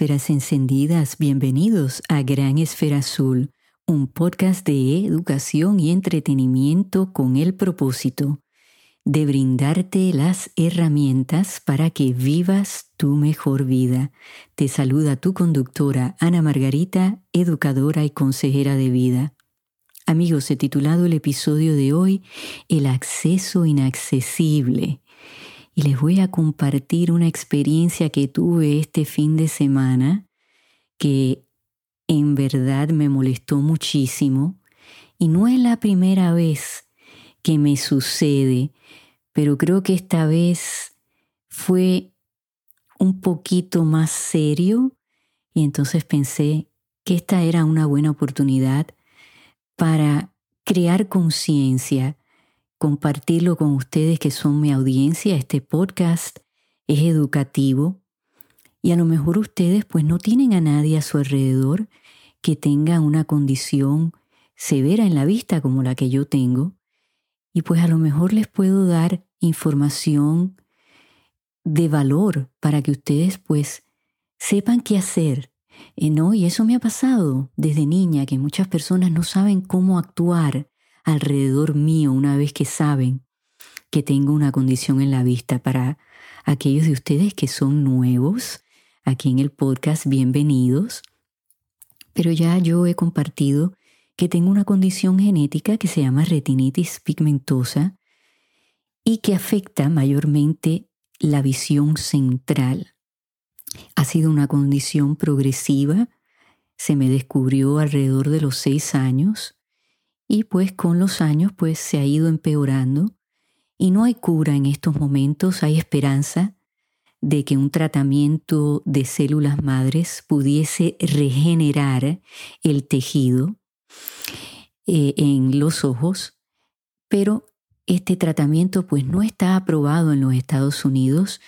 esferas encendidas, bienvenidos a Gran Esfera Azul, un podcast de educación y entretenimiento con el propósito de brindarte las herramientas para que vivas tu mejor vida. Te saluda tu conductora Ana Margarita, educadora y consejera de vida. Amigos, he titulado el episodio de hoy El acceso inaccesible y les voy a compartir una experiencia que tuve este fin de semana que en verdad me molestó muchísimo. Y no es la primera vez que me sucede, pero creo que esta vez fue un poquito más serio y entonces pensé que esta era una buena oportunidad para crear conciencia compartirlo con ustedes que son mi audiencia. Este podcast es educativo y a lo mejor ustedes pues no tienen a nadie a su alrededor que tenga una condición severa en la vista como la que yo tengo y pues a lo mejor les puedo dar información de valor para que ustedes pues sepan qué hacer. Eh, ¿no? Y eso me ha pasado desde niña, que muchas personas no saben cómo actuar alrededor mío una vez que saben que tengo una condición en la vista. Para aquellos de ustedes que son nuevos aquí en el podcast, bienvenidos. Pero ya yo he compartido que tengo una condición genética que se llama retinitis pigmentosa y que afecta mayormente la visión central. Ha sido una condición progresiva, se me descubrió alrededor de los seis años y pues con los años pues se ha ido empeorando. Y no hay cura en estos momentos, hay esperanza de que un tratamiento de células madres pudiese regenerar el tejido eh, en los ojos, pero este tratamiento pues no está aprobado en los Estados Unidos.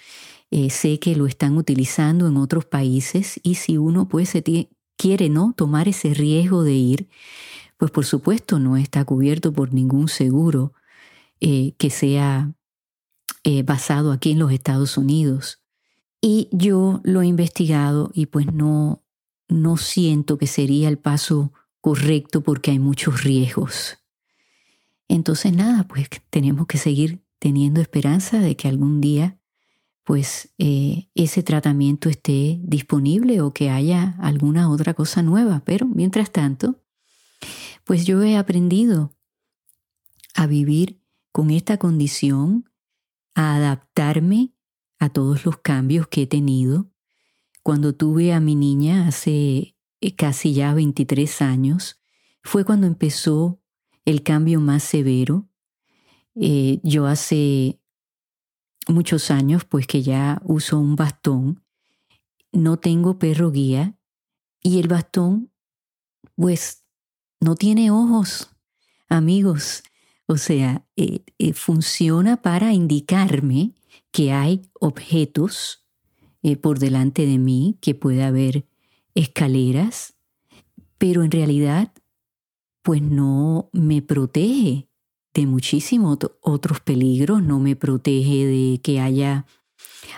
Eh, sé que lo están utilizando en otros países y si uno pues se quiere no tomar ese riesgo de ir, pues por supuesto no está cubierto por ningún seguro eh, que sea eh, basado aquí en los Estados Unidos. Y yo lo he investigado y pues no, no siento que sería el paso correcto porque hay muchos riesgos. Entonces nada, pues tenemos que seguir teniendo esperanza de que algún día pues eh, ese tratamiento esté disponible o que haya alguna otra cosa nueva. Pero mientras tanto, pues yo he aprendido a vivir con esta condición, a adaptarme a todos los cambios que he tenido. Cuando tuve a mi niña hace eh, casi ya 23 años, fue cuando empezó el cambio más severo. Eh, yo hace muchos años, pues que ya uso un bastón, no tengo perro guía y el bastón, pues no tiene ojos, amigos. O sea, eh, eh, funciona para indicarme que hay objetos eh, por delante de mí, que puede haber escaleras, pero en realidad, pues no me protege de muchísimos otros peligros, no me protege de que haya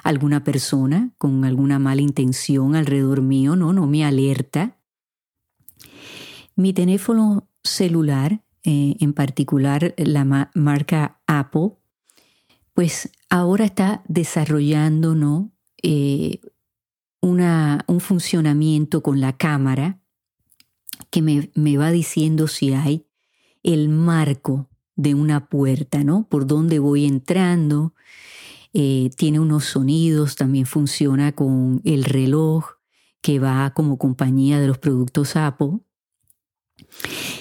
alguna persona con alguna mala intención alrededor mío, no, no me alerta mi teléfono celular, eh, en particular la marca Apple, pues ahora está desarrollando ¿no? Eh, un funcionamiento con la cámara que me, me, va diciendo si hay el marco de una puerta, ¿no? Por dónde voy entrando. Eh, tiene unos sonidos, también funciona con el reloj que va como compañía de los productos Apple.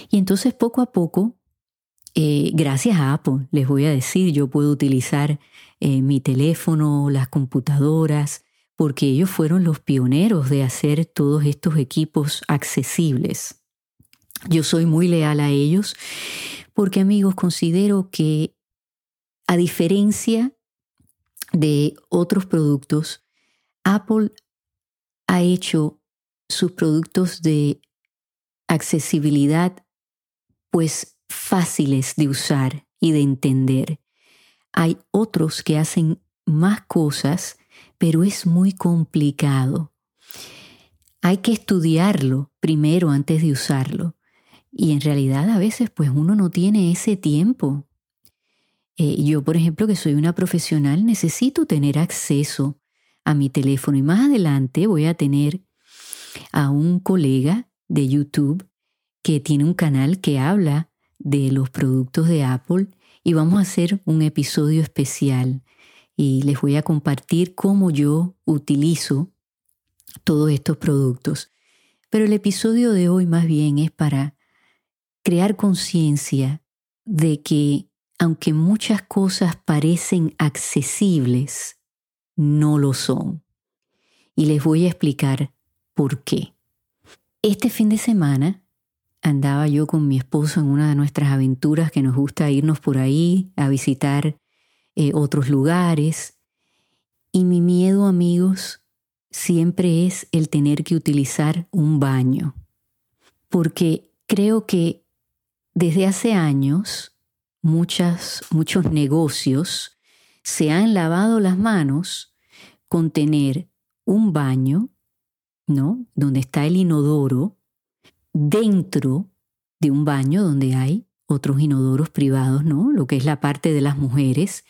Y entonces poco a poco, eh, gracias a Apple, les voy a decir, yo puedo utilizar eh, mi teléfono, las computadoras, porque ellos fueron los pioneros de hacer todos estos equipos accesibles. Yo soy muy leal a ellos porque amigos, considero que a diferencia de otros productos, Apple ha hecho sus productos de accesibilidad pues fáciles de usar y de entender. Hay otros que hacen más cosas, pero es muy complicado. hay que estudiarlo primero antes de usarlo. Y en realidad a veces pues uno no tiene ese tiempo. Eh, yo, por ejemplo, que soy una profesional, necesito tener acceso a mi teléfono y más adelante voy a tener a un colega de YouTube que tiene un canal que habla de los productos de Apple y vamos a hacer un episodio especial y les voy a compartir cómo yo utilizo todos estos productos. Pero el episodio de hoy más bien es para crear conciencia de que aunque muchas cosas parecen accesibles, no lo son. Y les voy a explicar por qué. Este fin de semana andaba yo con mi esposo en una de nuestras aventuras que nos gusta irnos por ahí a visitar eh, otros lugares. Y mi miedo, amigos, siempre es el tener que utilizar un baño. Porque creo que desde hace años muchas, muchos negocios se han lavado las manos con tener un baño, ¿no? Donde está el inodoro, dentro de un baño donde hay otros inodoros privados, ¿no? Lo que es la parte de las mujeres.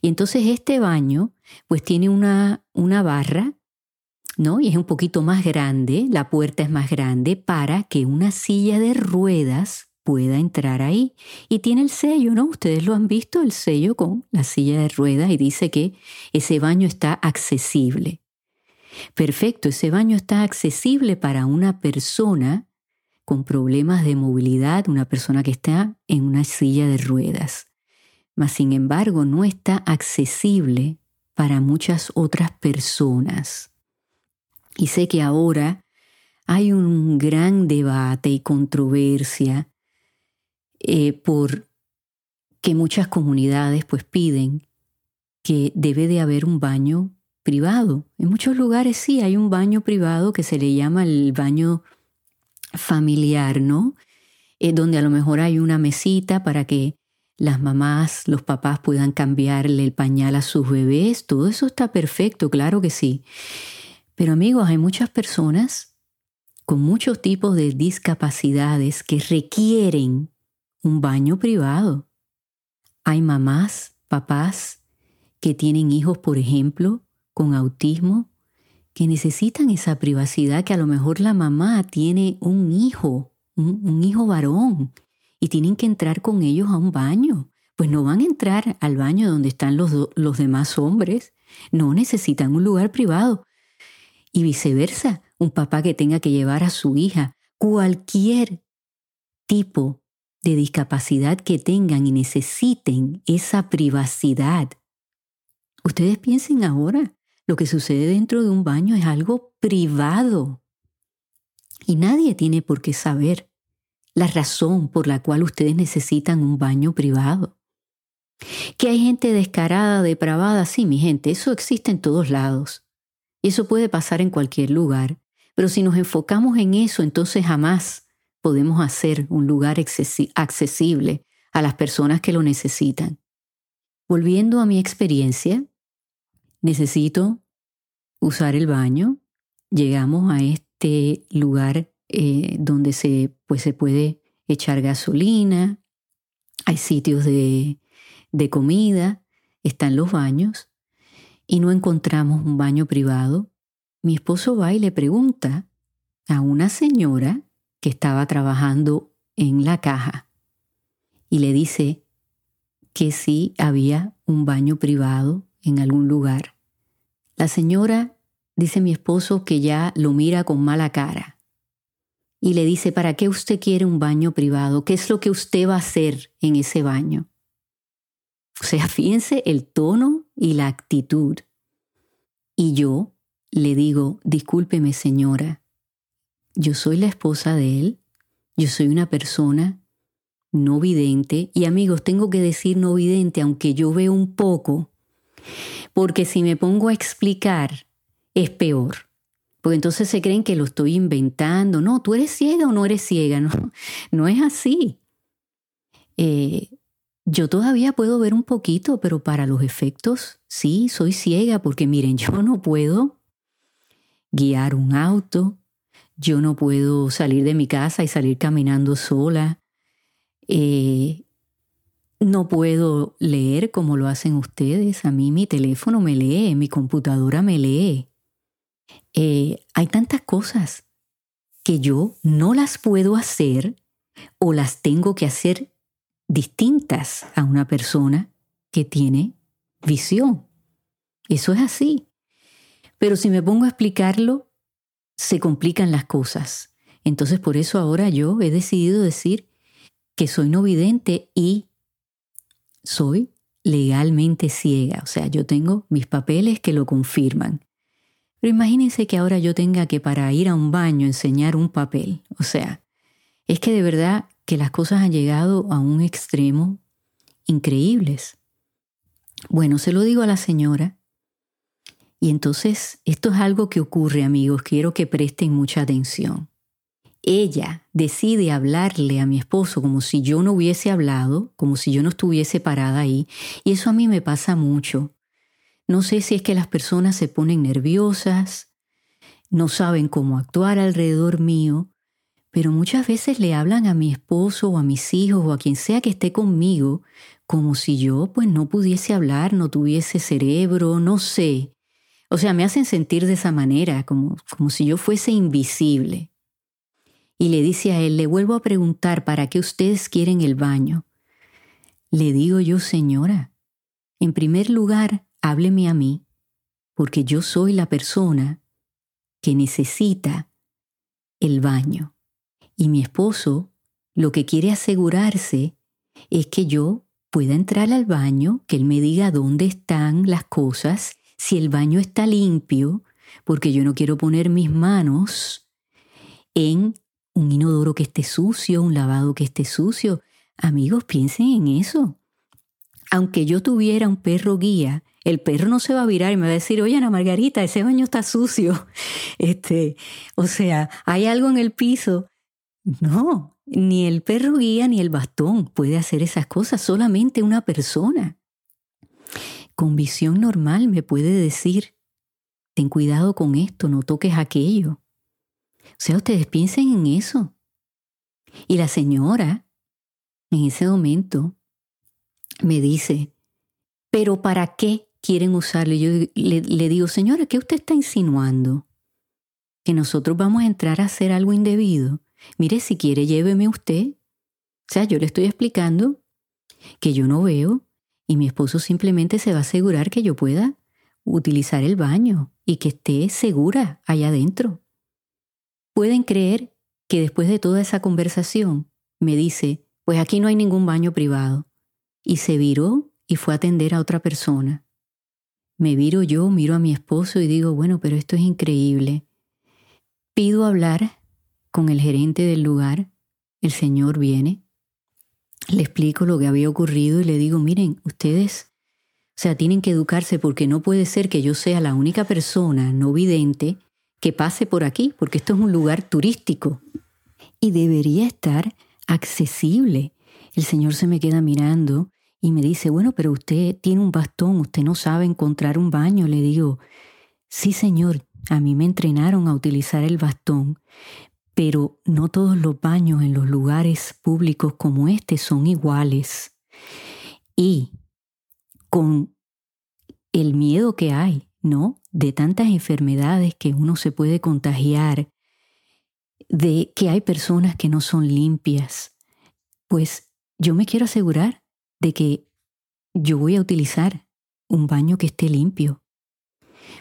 Y entonces este baño, pues tiene una, una barra, ¿no? Y es un poquito más grande, la puerta es más grande para que una silla de ruedas pueda entrar ahí. Y tiene el sello, ¿no? Ustedes lo han visto, el sello con la silla de ruedas y dice que ese baño está accesible. Perfecto, ese baño está accesible para una persona con problemas de movilidad, una persona que está en una silla de ruedas. Mas, sin embargo, no está accesible para muchas otras personas. Y sé que ahora hay un gran debate y controversia eh, por que muchas comunidades pues piden que debe de haber un baño privado. En muchos lugares sí hay un baño privado que se le llama el baño familiar, ¿no? Eh, donde a lo mejor hay una mesita para que las mamás, los papás puedan cambiarle el pañal a sus bebés. Todo eso está perfecto, claro que sí. Pero amigos, hay muchas personas con muchos tipos de discapacidades que requieren un baño privado. Hay mamás, papás que tienen hijos, por ejemplo, con autismo, que necesitan esa privacidad, que a lo mejor la mamá tiene un hijo, un, hijo varón, y tienen que entrar con ellos a un baño. Pues no van a entrar al baño donde están los, los demás hombres, no necesitan un lugar privado. Y viceversa, un papá que tenga que llevar a su hija, cualquier tipo de discapacidad que tengan y necesiten esa privacidad. Ustedes piensen ahora, lo que sucede dentro de un baño es algo privado. Y nadie tiene por qué saber la razón por la cual ustedes necesitan un baño privado. Que hay gente descarada, depravada, sí, mi gente, eso existe en todos lados. Y eso puede pasar en cualquier lugar. Pero si nos enfocamos en eso, entonces jamás podemos hacer un lugar accesible a las personas que lo necesitan. Volviendo a mi experiencia, necesito usar el baño. Llegamos a este lugar eh, donde se, pues, se puede echar gasolina, hay sitios de, de comida, están los baños y no encontramos un baño privado. Mi esposo va y le pregunta a una señora que estaba trabajando en la caja y le dice que sí había un baño privado en algún lugar. La señora dice mi esposo que ya lo mira con mala cara y le dice, ¿para qué usted quiere un baño privado? ¿Qué es lo que usted va a hacer en ese baño? O sea, fíjense el tono y la actitud. Y yo le digo, discúlpeme señora, yo soy la esposa de él, yo soy una persona no vidente y amigos, tengo que decir no vidente, aunque yo veo un poco, porque si me pongo a explicar, es peor. Porque entonces se creen que lo estoy inventando. No, tú eres ciega o no eres ciega. No, no es así. Eh, yo todavía puedo ver un poquito, pero para los efectos, sí, soy ciega, porque miren, yo no puedo guiar un auto, yo no puedo salir de mi casa y salir caminando sola. Eh, no puedo leer como lo hacen ustedes. A mí mi teléfono me lee, mi computadora me lee. Eh, hay tantas cosas que yo no las puedo hacer o las tengo que hacer distintas a una persona que tiene visión. Eso es así. Pero si me pongo a explicarlo, se complican las cosas. Entonces por eso ahora yo he decidido decir que soy no vidente y soy legalmente ciega. O sea, yo tengo mis papeles que lo confirman. Pero imagínense que ahora yo tenga que para ir a un baño enseñar un papel. O sea, es que de verdad que las cosas han llegado a un extremo increíbles. Bueno, se lo digo a la señora. Y entonces, esto es algo que ocurre, amigos, quiero que presten mucha atención. Ella decide hablarle a mi esposo como si yo no hubiese hablado, como si yo no estuviese parada ahí, y eso a mí me pasa mucho. No sé si es que las personas se ponen nerviosas, no saben cómo actuar alrededor mío, pero muchas veces le hablan a mi esposo o a mis hijos o a quien sea que esté conmigo como si yo pues no pudiese hablar, no tuviese cerebro, no sé. O sea, me hacen sentir de esa manera, como, como si yo fuese invisible. Y le dice a él, le vuelvo a preguntar, ¿para qué ustedes quieren el baño? Le digo yo, señora, en primer lugar, hábleme a mí, porque yo soy la persona que necesita el baño. Y mi esposo lo que quiere asegurarse es que yo pueda entrar al baño, que él me diga dónde están las cosas, si el baño está limpio, porque yo no quiero poner mis manos en un inodoro que esté sucio, un lavado que esté sucio. Amigos, piensen en eso. Aunque yo tuviera un perro guía, el perro no se va a virar y me va a decir, oye Ana Margarita, ese baño está sucio. Este, o sea, hay algo en el piso no, ni el perro guía ni el bastón puede hacer esas cosas, solamente una persona. Con visión normal me puede decir, ten cuidado con esto, no toques aquello. O sea, ustedes piensen en eso. Y la señora, en ese momento, me dice, pero ¿para qué quieren usarlo? Yo le, le digo, señora, ¿qué usted está insinuando? ¿Que nosotros vamos a entrar a hacer algo indebido? Mire, si quiere, lléveme usted. O sea, yo le estoy explicando que yo no veo y mi esposo simplemente se va a asegurar que yo pueda utilizar el baño y que esté segura allá adentro. Pueden creer que después de toda esa conversación me dice, pues aquí no hay ningún baño privado. Y se viró y fue a atender a otra persona. Me viro yo, miro a mi esposo y digo, bueno, pero esto es increíble. Pido hablar con el gerente del lugar, el señor viene, le explico lo que había ocurrido y le digo, miren, ustedes, o sea, tienen que educarse porque no puede ser que yo sea la única persona no vidente que pase por aquí, porque esto es un lugar turístico y debería estar accesible. El señor se me queda mirando y me dice, bueno, pero usted tiene un bastón, usted no sabe encontrar un baño. Le digo, sí, señor, a mí me entrenaron a utilizar el bastón, pero no todos los baños en los lugares públicos como este son iguales. Y con el miedo que hay, ¿no? De tantas enfermedades que uno se puede contagiar, de que hay personas que no son limpias, pues yo me quiero asegurar de que yo voy a utilizar un baño que esté limpio,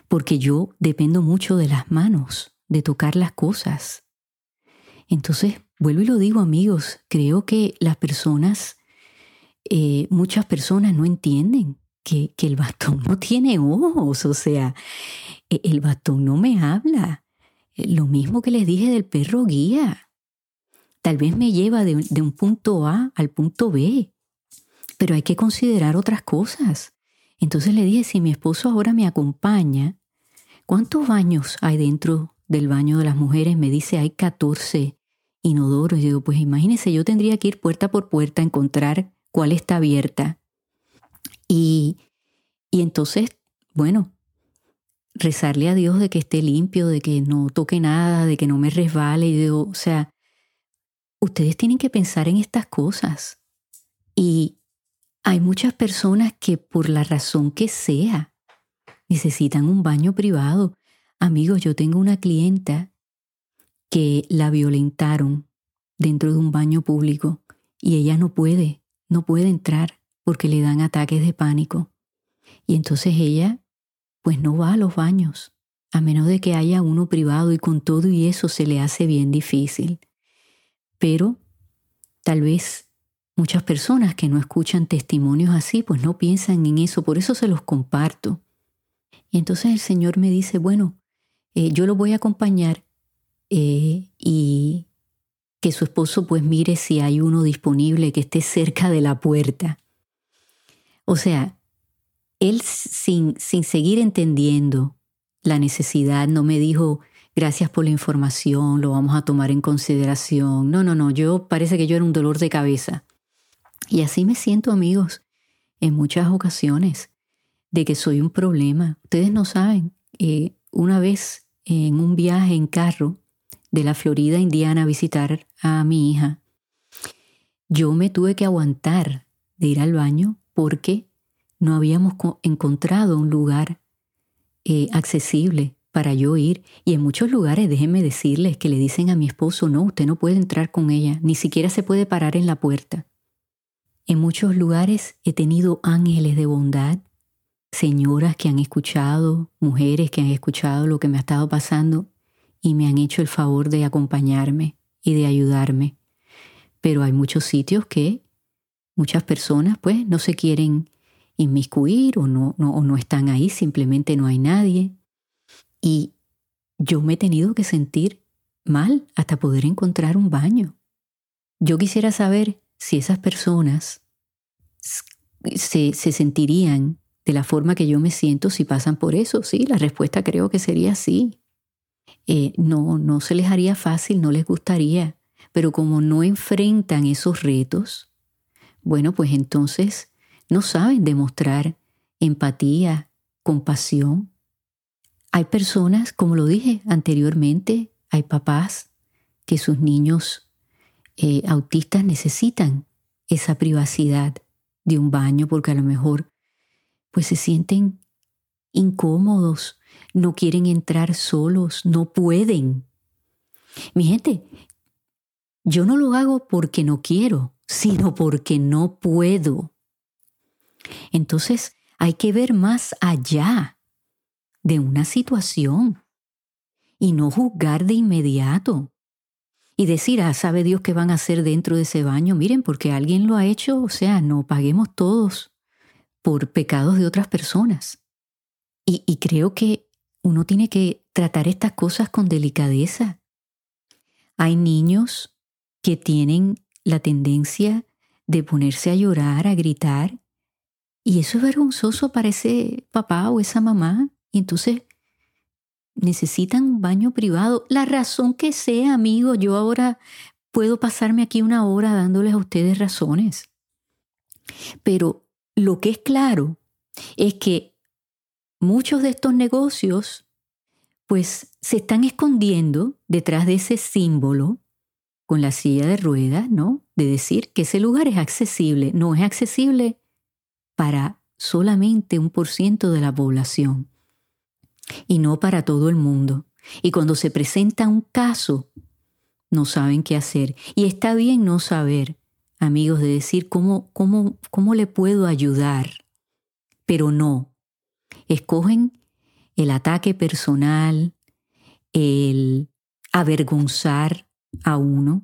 porque yo dependo mucho de las manos, de tocar las cosas. Entonces, vuelvo y lo digo amigos, creo que las personas, eh, muchas personas no entienden que, que, el bastón no tiene ojos, o sea, e, el bastón no me habla. Eh, lo mismo que les dije del perro guía. Tal vez me lleva de, de un punto A al punto B, pero hay que considerar otras cosas. Entonces le dije, si mi esposo ahora me acompaña, ¿cuántos baños hay dentro del baño de las mujeres me dice hay 14 inodoros. Y digo, pues imagínese, yo tendría que ir puerta por puerta a encontrar cuál está abierta. Y, y entonces, bueno, rezarle a Dios de que esté limpio, de que no toque nada, de que no me resbale. o sea, ustedes tienen que pensar en estas cosas. Y hay muchas personas que por la razón que sea necesitan un baño privado. Amigos, yo tengo una clienta que la violentaron dentro de un baño público y ella no puede, no puede entrar porque le dan ataques de pánico. Y entonces ella pues no va a los baños, a menos de que haya uno privado y con todo y eso se le hace bien difícil. Pero tal vez muchas personas que no escuchan testimonios así, pues no piensan en eso, por eso se los comparto. Y entonces el Señor me dice, bueno, eh, yo lo voy a acompañar eh, y que su esposo pues mire si hay uno disponible que esté cerca de la puerta. O sea, él sin, sin seguir entendiendo la necesidad no me dijo, gracias por la información, lo vamos a tomar en consideración. No, no, no, yo parece que yo era un dolor de cabeza. Y así me siento, amigos, en muchas ocasiones, de que soy un problema. Ustedes no saben, eh, una vez en un viaje en carro de la Florida Indiana a visitar a mi hija, yo me tuve que aguantar de ir al baño porque no habíamos encontrado un lugar eh, accesible para yo ir. Y en muchos lugares, déjenme decirles que le dicen a mi esposo, no, usted no puede entrar con ella, ni siquiera se puede parar en la puerta. En muchos lugares he tenido ángeles de bondad, señoras que han escuchado, mujeres que han escuchado lo que me ha estado pasando y me han hecho el favor de acompañarme y de ayudarme. Pero hay muchos sitios que muchas personas pues no se quieren inmiscuir o no, no, o no están ahí, simplemente no hay nadie. Y yo me he tenido que sentir mal hasta poder encontrar un baño. Yo quisiera saber si esas personas se, se, sentirían de la forma que yo me siento si pasan por eso. Sí, la respuesta creo que sería sí. Eh, no, no se les haría fácil, no les gustaría, pero como no enfrentan esos retos, bueno, pues entonces no saben demostrar empatía, compasión. Hay personas, como lo dije anteriormente, hay papás que sus niños eh, autistas necesitan esa privacidad de un baño porque a lo mejor pues se sienten incómodos, no quieren entrar solos, no pueden. Mi gente, yo no lo hago porque no quiero, sino porque no puedo. Entonces hay que ver más allá de una situación y no juzgar de inmediato y decir, ah, sabe Dios qué van a hacer dentro de ese baño. Miren, porque alguien lo ha hecho, o sea, no paguemos todos por pecados de otras personas. Y, y creo que uno tiene que tratar estas cosas con delicadeza. Hay niños que tienen la tendencia de ponerse a llorar, a gritar, y eso es vergonzoso para ese papá o esa mamá. Y entonces necesitan un baño privado. La razón que sea, amigo, yo ahora puedo pasarme aquí una hora dándoles a ustedes razones. Pero lo que es claro es que muchos de estos negocios pues se están escondiendo detrás de ese símbolo con la silla de ruedas, ¿no? De decir que ese lugar es accesible. No es accesible para solamente un por ciento de la población y no para todo el mundo. Y cuando se presenta un caso, no saben qué hacer. Y está bien no saber, amigos, de decir cómo, cómo, cómo le puedo ayudar. Pero no. Escogen el ataque personal, el avergonzar a uno,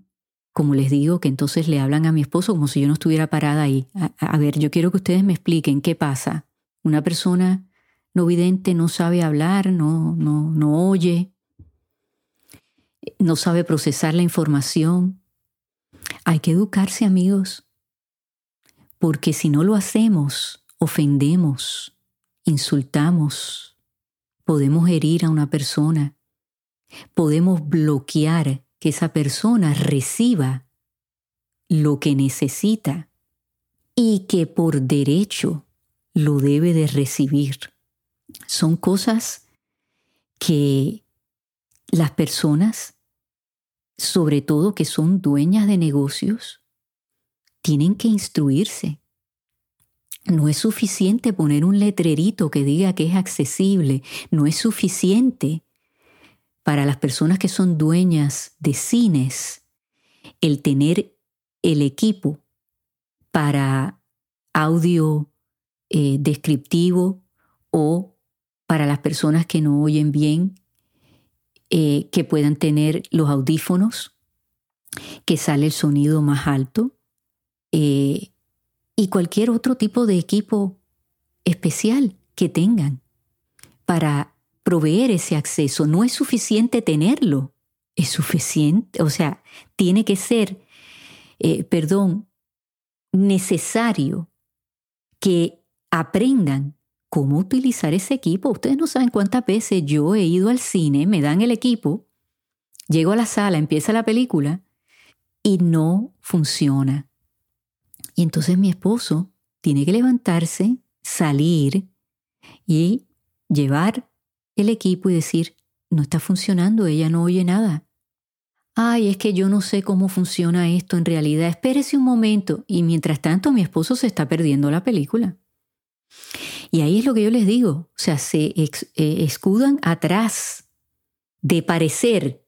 como les digo, que entonces le hablan a mi esposo como si yo no estuviera parada ahí. A, ver, yo quiero que ustedes me expliquen qué pasa. Una persona no vidente no sabe hablar, no, no, no oye, no sabe procesar la información. Hay que educarse, amigos, porque si no lo hacemos, ofendemos, insultamos, podemos herir a una persona, podemos bloquear que esa persona reciba lo que necesita y que por derecho lo debe de recibir. Son cosas que las personas, sobre todo que son dueñas de negocios, tienen que instruirse. No es suficiente poner un letrerito que diga que es accesible, no es suficiente para las personas que son dueñas de cines el tener el equipo para audio eh, descriptivo o para las personas que no oyen bien, eh, que puedan tener los audífonos, que sale el sonido más alto, eh, y cualquier otro tipo de equipo especial que tengan para proveer ese acceso. No es suficiente tenerlo, es suficiente, o sea, tiene que ser, perdón, necesario que aprendan cómo utilizar ese equipo. Ustedes no saben cuántas veces yo he ido al cine, me dan el equipo, llego a la sala, empieza la película y no funciona. Y entonces mi esposo tiene que levantarse, salir y llevar el equipo y decir, no está funcionando, ella no oye nada ay, es que yo no sé cómo funciona esto en realidad, espérese un momento. Y mientras tanto mi esposo se está perdiendo la película. Y ahí es lo que yo les digo, o sea, se eh, escudan atrás de parecer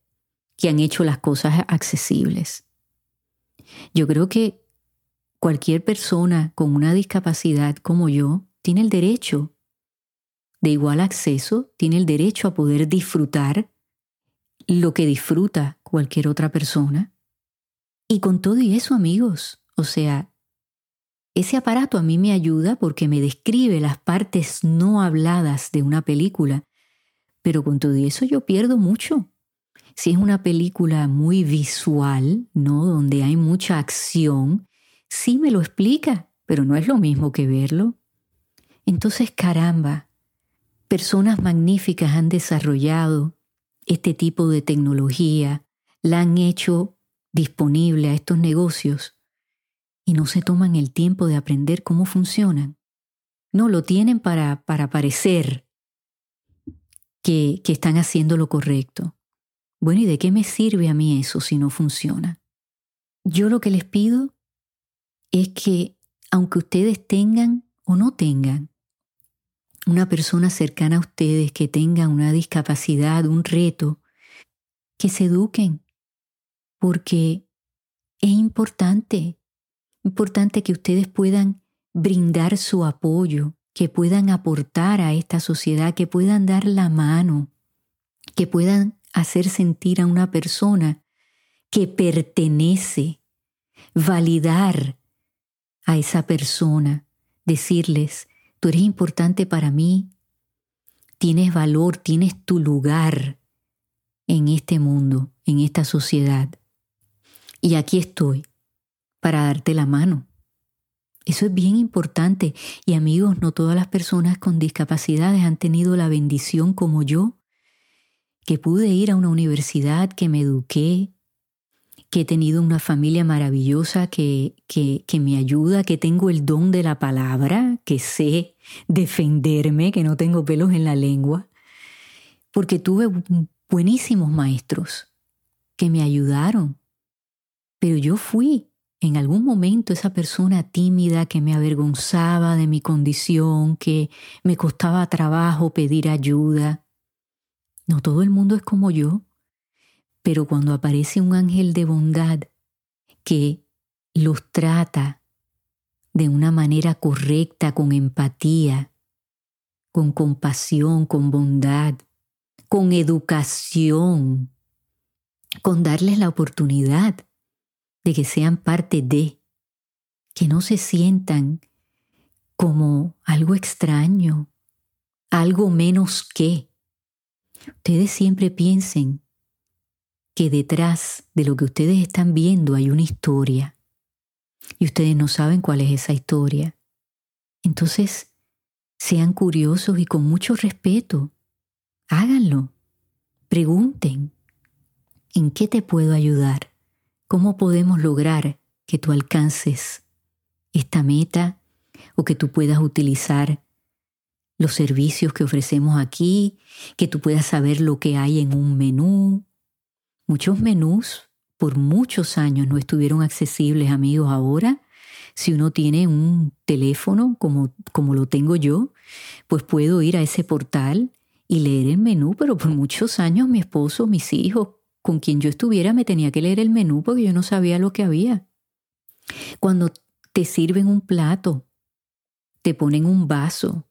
que han hecho las cosas accesibles. Yo creo que cualquier persona con una discapacidad como yo tiene el derecho de igual acceso, tiene el derecho a poder disfrutar lo que disfruta cualquier otra persona. Y con todo y eso, amigos, o sea, ese aparato a mí me ayuda porque me describe las partes no habladas de una película, pero con todo y eso yo pierdo mucho. Si es una película muy visual, ¿no? Donde hay mucha acción, sí me lo explica, pero no es lo mismo que verlo. Entonces, caramba, personas magníficas han desarrollado este tipo de tecnología, la han hecho disponible a estos negocios y no se toman el tiempo de aprender cómo funcionan. No, lo tienen para, para parecer que, que están haciendo lo correcto. Bueno, ¿y de qué me sirve a mí eso si no funciona? Yo lo que les pido es que, aunque ustedes tengan o no tengan una persona cercana a ustedes que tenga una discapacidad, un reto, que se eduquen, porque es importante, importante que ustedes puedan brindar su apoyo, que puedan aportar a esta sociedad, que puedan dar la mano, que puedan hacer sentir a una persona que pertenece, validar a esa persona, decirles, Tú eres importante para mí. Tienes valor, tienes tu lugar en este mundo, en esta sociedad. Y aquí estoy para darte la mano. Eso es bien importante. Y amigos, no todas las personas con discapacidades han tenido la bendición como yo, que pude ir a una universidad, que me eduqué, que he tenido una familia maravillosa que, que, que, me ayuda, que tengo el don de la palabra, que sé defenderme, que no tengo pelos en la lengua, porque tuve buenísimos maestros que me ayudaron. Pero yo fui en algún momento esa persona tímida que me avergonzaba de mi condición, que me costaba trabajo pedir ayuda. No todo el mundo es como yo. Pero cuando aparece un ángel de bondad que los trata de una manera correcta, con empatía, con compasión, con bondad, con educación, con darles la oportunidad de que sean parte de, que no se sientan como algo extraño, algo menos que. Ustedes siempre piensen que detrás de lo que ustedes están viendo hay una historia y ustedes no saben cuál es esa historia. Entonces, sean curiosos y con mucho respeto. Háganlo. Pregunten, ¿en qué te puedo ayudar? ¿Cómo podemos lograr que tú alcances esta meta o que tú puedas utilizar los servicios que ofrecemos aquí, que tú puedas saber lo que hay en un menú. Muchos menús por muchos años no estuvieron accesibles, amigos. Ahora, si uno tiene un teléfono como, como lo tengo yo, pues puedo ir a ese portal y leer el menú, pero por muchos años mi esposo, mis hijos, con quien yo estuviera, me tenía que leer el menú porque yo no sabía lo que había. Cuando te sirven un plato, te ponen un vaso,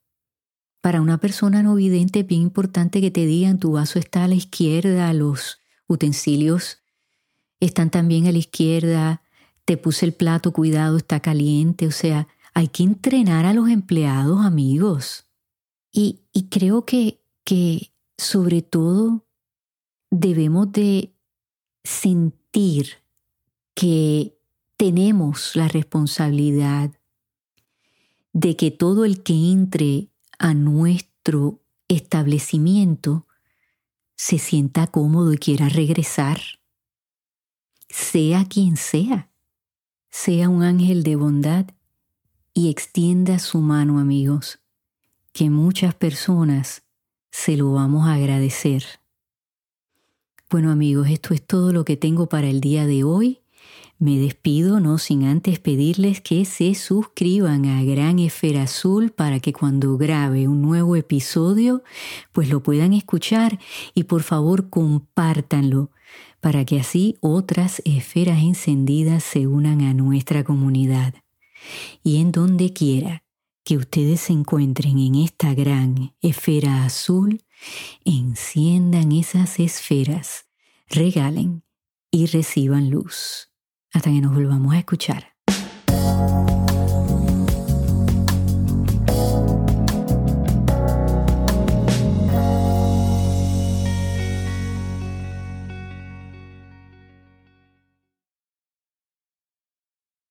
para una persona no vidente es bien importante que te digan tu vaso está a la izquierda, los utensilios están también a la izquierda, te puse el plato, cuidado, está caliente. O sea, hay que entrenar a los empleados, amigos. Y, creo que, que sobre todo debemos de sentir que tenemos la responsabilidad de que todo el que entre a nuestro establecimiento se sienta cómodo y quiera regresar, sea quien sea, sea un ángel de bondad y extienda su mano, amigos, que muchas personas se lo vamos a agradecer. Bueno amigos, esto es todo lo que tengo para el día de hoy. Me despido no sin antes pedirles que se suscriban a Gran Esfera Azul para que cuando grabe un nuevo episodio pues lo puedan escuchar y por favor compártanlo para que así otras esferas encendidas se unan a nuestra comunidad. Y en donde quiera que ustedes se encuentren en esta gran esfera azul, enciendan esas esferas, regalen y reciban luz. Hasta que nos volvamos a escuchar.